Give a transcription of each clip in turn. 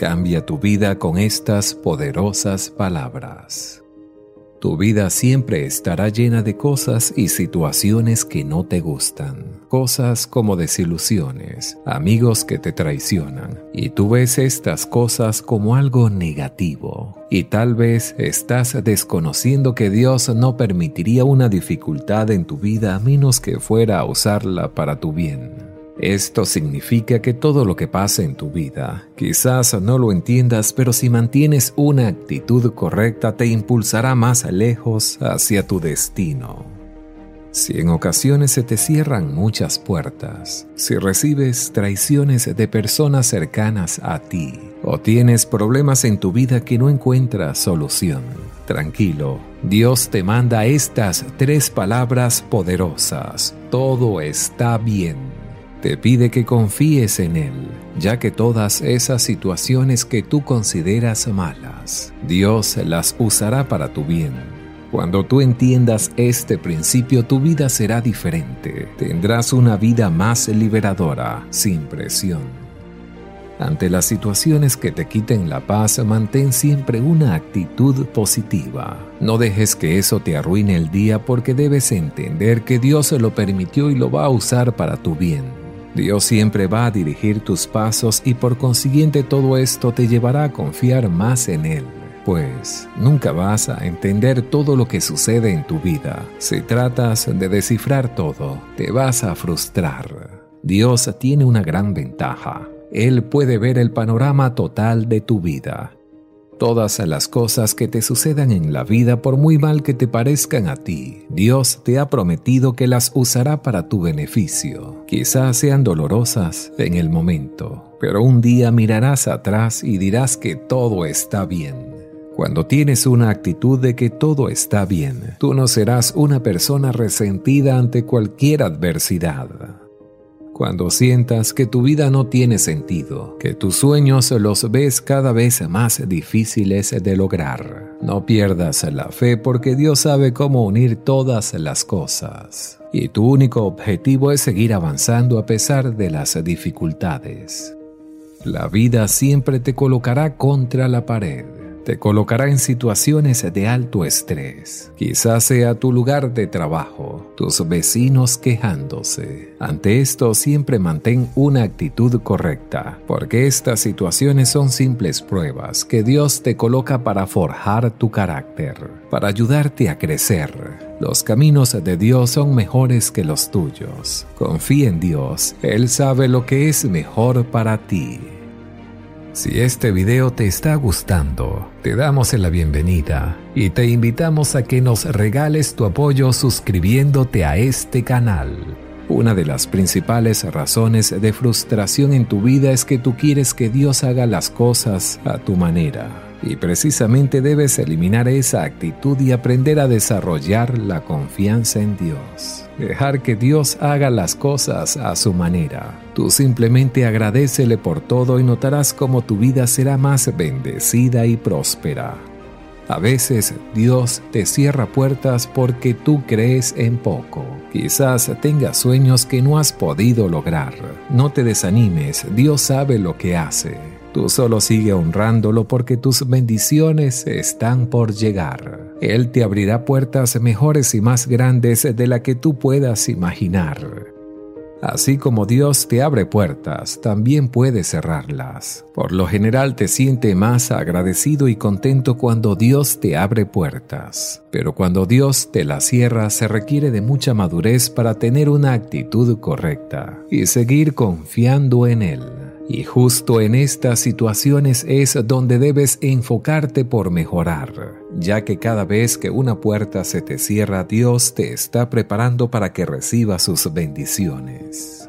Cambia tu vida con estas poderosas palabras. Tu vida siempre estará llena de cosas y situaciones que no te gustan. Cosas como desilusiones, amigos que te traicionan. Y tú ves estas cosas como algo negativo. Y tal vez estás desconociendo que Dios no permitiría una dificultad en tu vida a menos que fuera a usarla para tu bien. Esto significa que todo lo que pasa en tu vida, quizás no lo entiendas, pero si mantienes una actitud correcta te impulsará más lejos hacia tu destino. Si en ocasiones se te cierran muchas puertas, si recibes traiciones de personas cercanas a ti, o tienes problemas en tu vida que no encuentras solución, tranquilo, Dios te manda estas tres palabras poderosas. Todo está bien te pide que confíes en Él, ya que todas esas situaciones que tú consideras malas, Dios las usará para tu bien. Cuando tú entiendas este principio, tu vida será diferente. Tendrás una vida más liberadora, sin presión. Ante las situaciones que te quiten la paz, mantén siempre una actitud positiva. No dejes que eso te arruine el día porque debes entender que Dios lo permitió y lo va a usar para tu bien. Dios siempre va a dirigir tus pasos y por consiguiente todo esto te llevará a confiar más en Él, pues nunca vas a entender todo lo que sucede en tu vida. Si tratas de descifrar todo, te vas a frustrar. Dios tiene una gran ventaja. Él puede ver el panorama total de tu vida todas las cosas que te sucedan en la vida, por muy mal que te parezcan a ti, Dios te ha prometido que las usará para tu beneficio. Quizás sean dolorosas en el momento, pero un día mirarás atrás y dirás que todo está bien. Cuando tienes una actitud de que todo está bien, tú no serás una persona resentida ante cualquier adversidad cuando sientas que tu vida no tiene sentido, que tus sueños los ves cada vez más difíciles de lograr. No pierdas la fe porque Dios sabe cómo unir todas las cosas. Y tu único objetivo es seguir avanzando a pesar de las dificultades. La vida siempre te colocará contra la pared te colocará en situaciones de alto estrés. Quizás sea tu lugar de trabajo, tus vecinos quejándose. Ante esto siempre mantén una actitud correcta, porque estas situaciones son simples pruebas que Dios te coloca para forjar tu carácter, para ayudarte a crecer. Los caminos de Dios son mejores que los tuyos. Confía en Dios, Él sabe lo que es mejor para ti. Si este video te está gustando, te damos la bienvenida y te invitamos a que nos regales tu apoyo suscribiéndote a este canal. Una de las principales razones de frustración en tu vida es que tú quieres que Dios haga las cosas a tu manera. Y precisamente debes eliminar esa actitud y aprender a desarrollar la confianza en Dios. Dejar que Dios haga las cosas a su manera. Tú simplemente agradecele por todo y notarás cómo tu vida será más bendecida y próspera. A veces Dios te cierra puertas porque tú crees en poco. Quizás tengas sueños que no has podido lograr. No te desanimes, Dios sabe lo que hace. Tú solo sigue honrándolo porque tus bendiciones están por llegar. Él te abrirá puertas mejores y más grandes de la que tú puedas imaginar. Así como Dios te abre puertas, también puede cerrarlas. Por lo general te siente más agradecido y contento cuando Dios te abre puertas. Pero cuando Dios te las cierra se requiere de mucha madurez para tener una actitud correcta y seguir confiando en Él. Y justo en estas situaciones es donde debes enfocarte por mejorar, ya que cada vez que una puerta se te cierra, Dios te está preparando para que recibas sus bendiciones.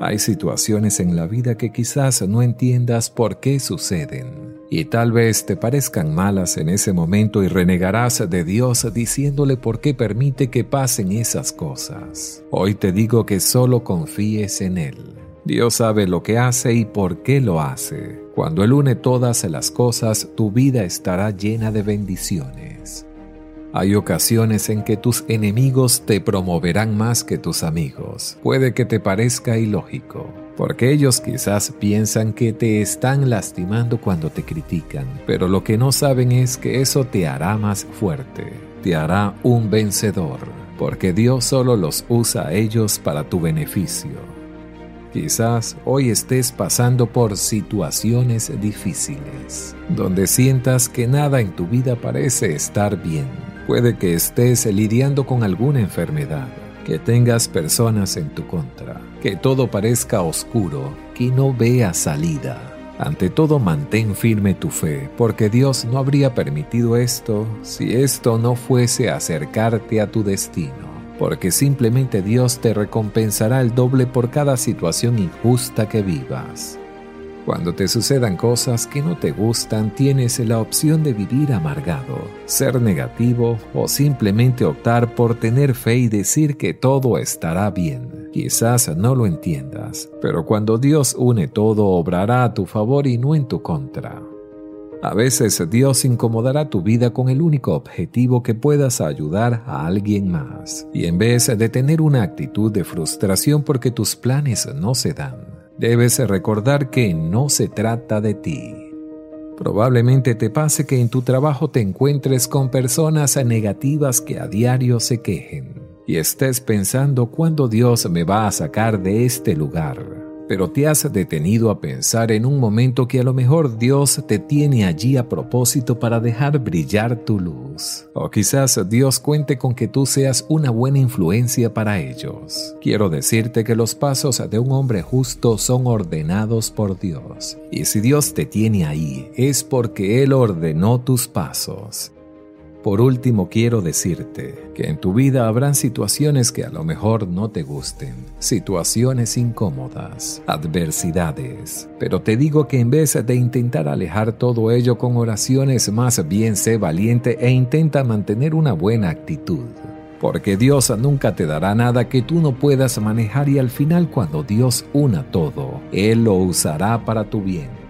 Hay situaciones en la vida que quizás no entiendas por qué suceden, y tal vez te parezcan malas en ese momento y renegarás de Dios diciéndole por qué permite que pasen esas cosas. Hoy te digo que solo confíes en Él Dios sabe lo que hace y por qué lo hace. Cuando Él une todas las cosas, tu vida estará llena de bendiciones. Hay ocasiones en que tus enemigos te promoverán más que tus amigos. Puede que te parezca ilógico, porque ellos quizás piensan que te están lastimando cuando te critican, pero lo que no saben es que eso te hará más fuerte, te hará un vencedor, porque Dios solo los usa a ellos para tu beneficio. Quizás hoy estés pasando por situaciones difíciles, donde sientas que nada en tu vida parece estar bien. Puede que estés lidiando con alguna enfermedad, que tengas personas en tu contra, que todo parezca oscuro, que no veas salida. Ante todo mantén firme tu fe, porque Dios no habría permitido esto si esto no fuese acercarte a tu destino porque simplemente Dios te recompensará el doble por cada situación injusta que vivas. Cuando te sucedan cosas que no te gustan, tienes la opción de vivir amargado, ser negativo o simplemente optar por tener fe y decir que todo estará bien. Quizás no lo entiendas, pero cuando Dios une todo, obrará a tu favor y no en tu contra. A veces Dios incomodará tu vida con el único objetivo que puedas ayudar a alguien más. Y en vez de tener una actitud de frustración porque tus planes no se dan, debes recordar que no se trata de ti. Probablemente te pase que en tu trabajo te encuentres con personas negativas que a diario se quejen y estés pensando cuándo Dios me va a sacar de este lugar pero te has detenido a pensar en un momento que a lo mejor Dios te tiene allí a propósito para dejar brillar tu luz. O quizás Dios cuente con que tú seas una buena influencia para ellos. Quiero decirte que los pasos de un hombre justo son ordenados por Dios. Y si Dios te tiene ahí, es porque Él ordenó tus pasos. Por último, quiero decirte que en tu vida habrán situaciones que a lo mejor no te gusten, situaciones incómodas, adversidades, pero te digo que en vez de intentar alejar todo ello con oraciones, más bien sé valiente e intenta mantener una buena actitud. Porque Dios nunca te dará nada que tú no puedas manejar y al final cuando Dios una todo, Él lo usará para tu bien.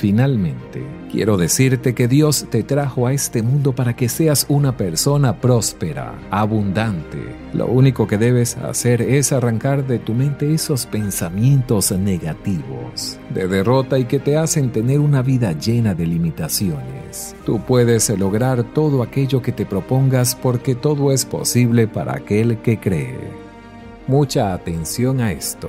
Finalmente, quiero decirte que Dios te trajo a este mundo para que seas una persona próspera, abundante. Lo único que debes hacer es arrancar de tu mente esos pensamientos negativos, de derrota y que te hacen tener una vida llena de limitaciones. Tú puedes lograr todo aquello que te propongas porque todo es posible para aquel que cree. Mucha atención a esto.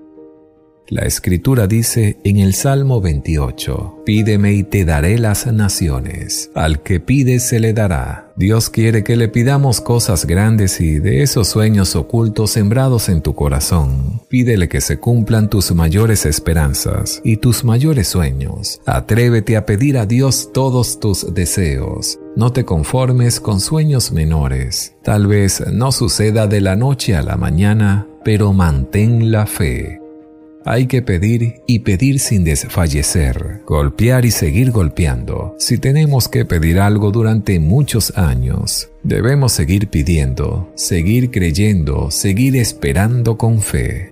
La escritura dice en el Salmo 28, Pídeme y te daré las naciones. Al que pide se le dará. Dios quiere que le pidamos cosas grandes y de esos sueños ocultos sembrados en tu corazón. Pídele que se cumplan tus mayores esperanzas y tus mayores sueños. Atrévete a pedir a Dios todos tus deseos. No te conformes con sueños menores. Tal vez no suceda de la noche a la mañana, pero mantén la fe. Hay que pedir y pedir sin desfallecer, golpear y seguir golpeando. Si tenemos que pedir algo durante muchos años, debemos seguir pidiendo, seguir creyendo, seguir esperando con fe.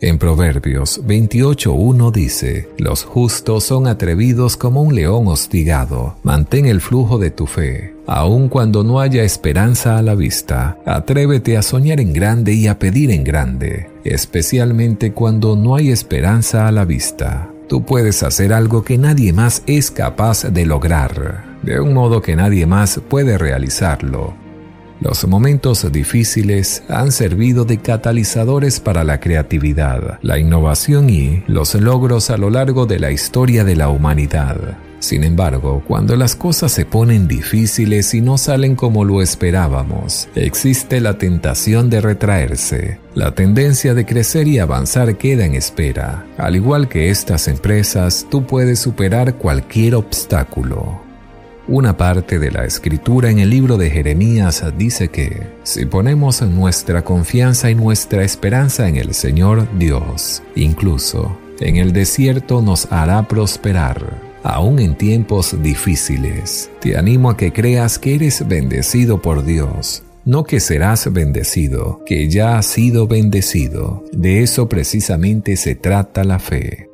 En Proverbios 28.1 dice, Los justos son atrevidos como un león hostigado. Mantén el flujo de tu fe. Aun cuando no haya esperanza a la vista, atrévete a soñar en grande y a pedir en grande, especialmente cuando no hay esperanza a la vista. Tú puedes hacer algo que nadie más es capaz de lograr, de un modo que nadie más puede realizarlo los momentos difíciles han servido de catalizadores para la creatividad, la innovación y los logros a lo largo de la historia de la humanidad. Sin embargo, cuando las cosas se ponen difíciles y no salen como lo esperábamos, existe la tentación de retraerse. La tendencia de crecer y avanzar queda en espera. Al igual que estas empresas, tú puedes superar cualquier obstáculo. Una parte de la escritura en el libro de Jeremías dice que si ponemos nuestra confianza y nuestra esperanza en el Señor Dios, incluso en el desierto nos hará prosperar, aún en tiempos difíciles. Te animo a que creas que eres bendecido por Dios no que serás bendecido, que ya has sido bendecido. De eso precisamente se trata la fe.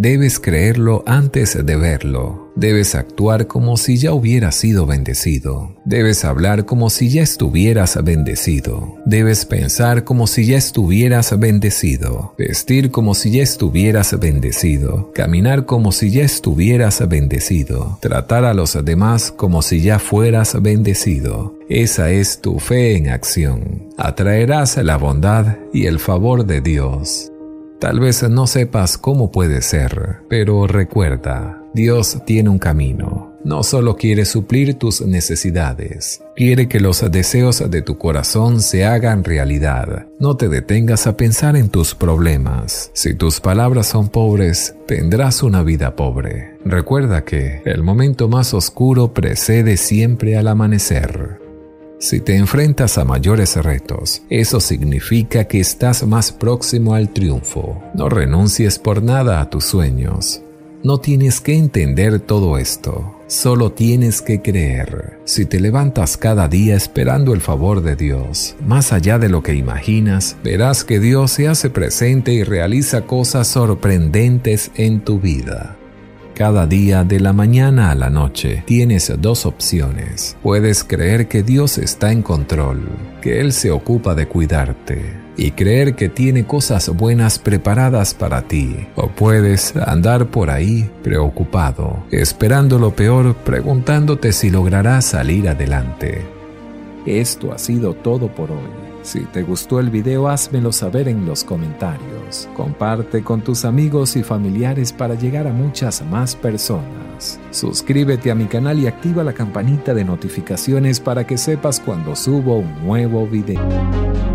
Debes creerlo antes de verlo. Debes actuar como si ya hubieras sido bendecido. Debes hablar como si ya estuvieras bendecido. Debes pensar como si ya estuvieras bendecido. Vestir como si ya estuvieras bendecido. Caminar como si ya estuvieras bendecido. Tratar a los demás como si ya fueras bendecido. Esa es tu fe en acción. Atraerás la bondad y el favor de Dios. Tal vez no sepas cómo puede ser, pero recuerda, Dios tiene un camino. No solo quiere suplir tus necesidades, quiere que los deseos de tu corazón se hagan realidad. No te detengas a pensar en tus problemas. Si tus palabras son pobres, tendrás una vida pobre. Recuerda que el momento más oscuro precede siempre al amanecer. Si te enfrentas a mayores retos, eso significa que estás más próximo al triunfo. No renuncies por nada a tus sueños. No tienes que entender todo esto, solo tienes que creer. Si te levantas cada día esperando el favor de Dios, más allá de lo que imaginas, verás que Dios se hace presente y realiza cosas sorprendentes en tu vida. Cada día de la mañana a la noche tienes dos opciones. Puedes creer que Dios está en control, que Él se ocupa de cuidarte y creer que tiene cosas buenas preparadas para ti. O puedes andar por ahí preocupado, esperando lo peor, preguntándote si lograrás salir adelante. Esto ha sido todo por hoy. Si te gustó el video, házmelo saber en los comentarios. Comparte con tus amigos y familiares para llegar a muchas más personas. Suscríbete a mi canal y activa la campanita de notificaciones para que sepas cuando subo un nuevo video.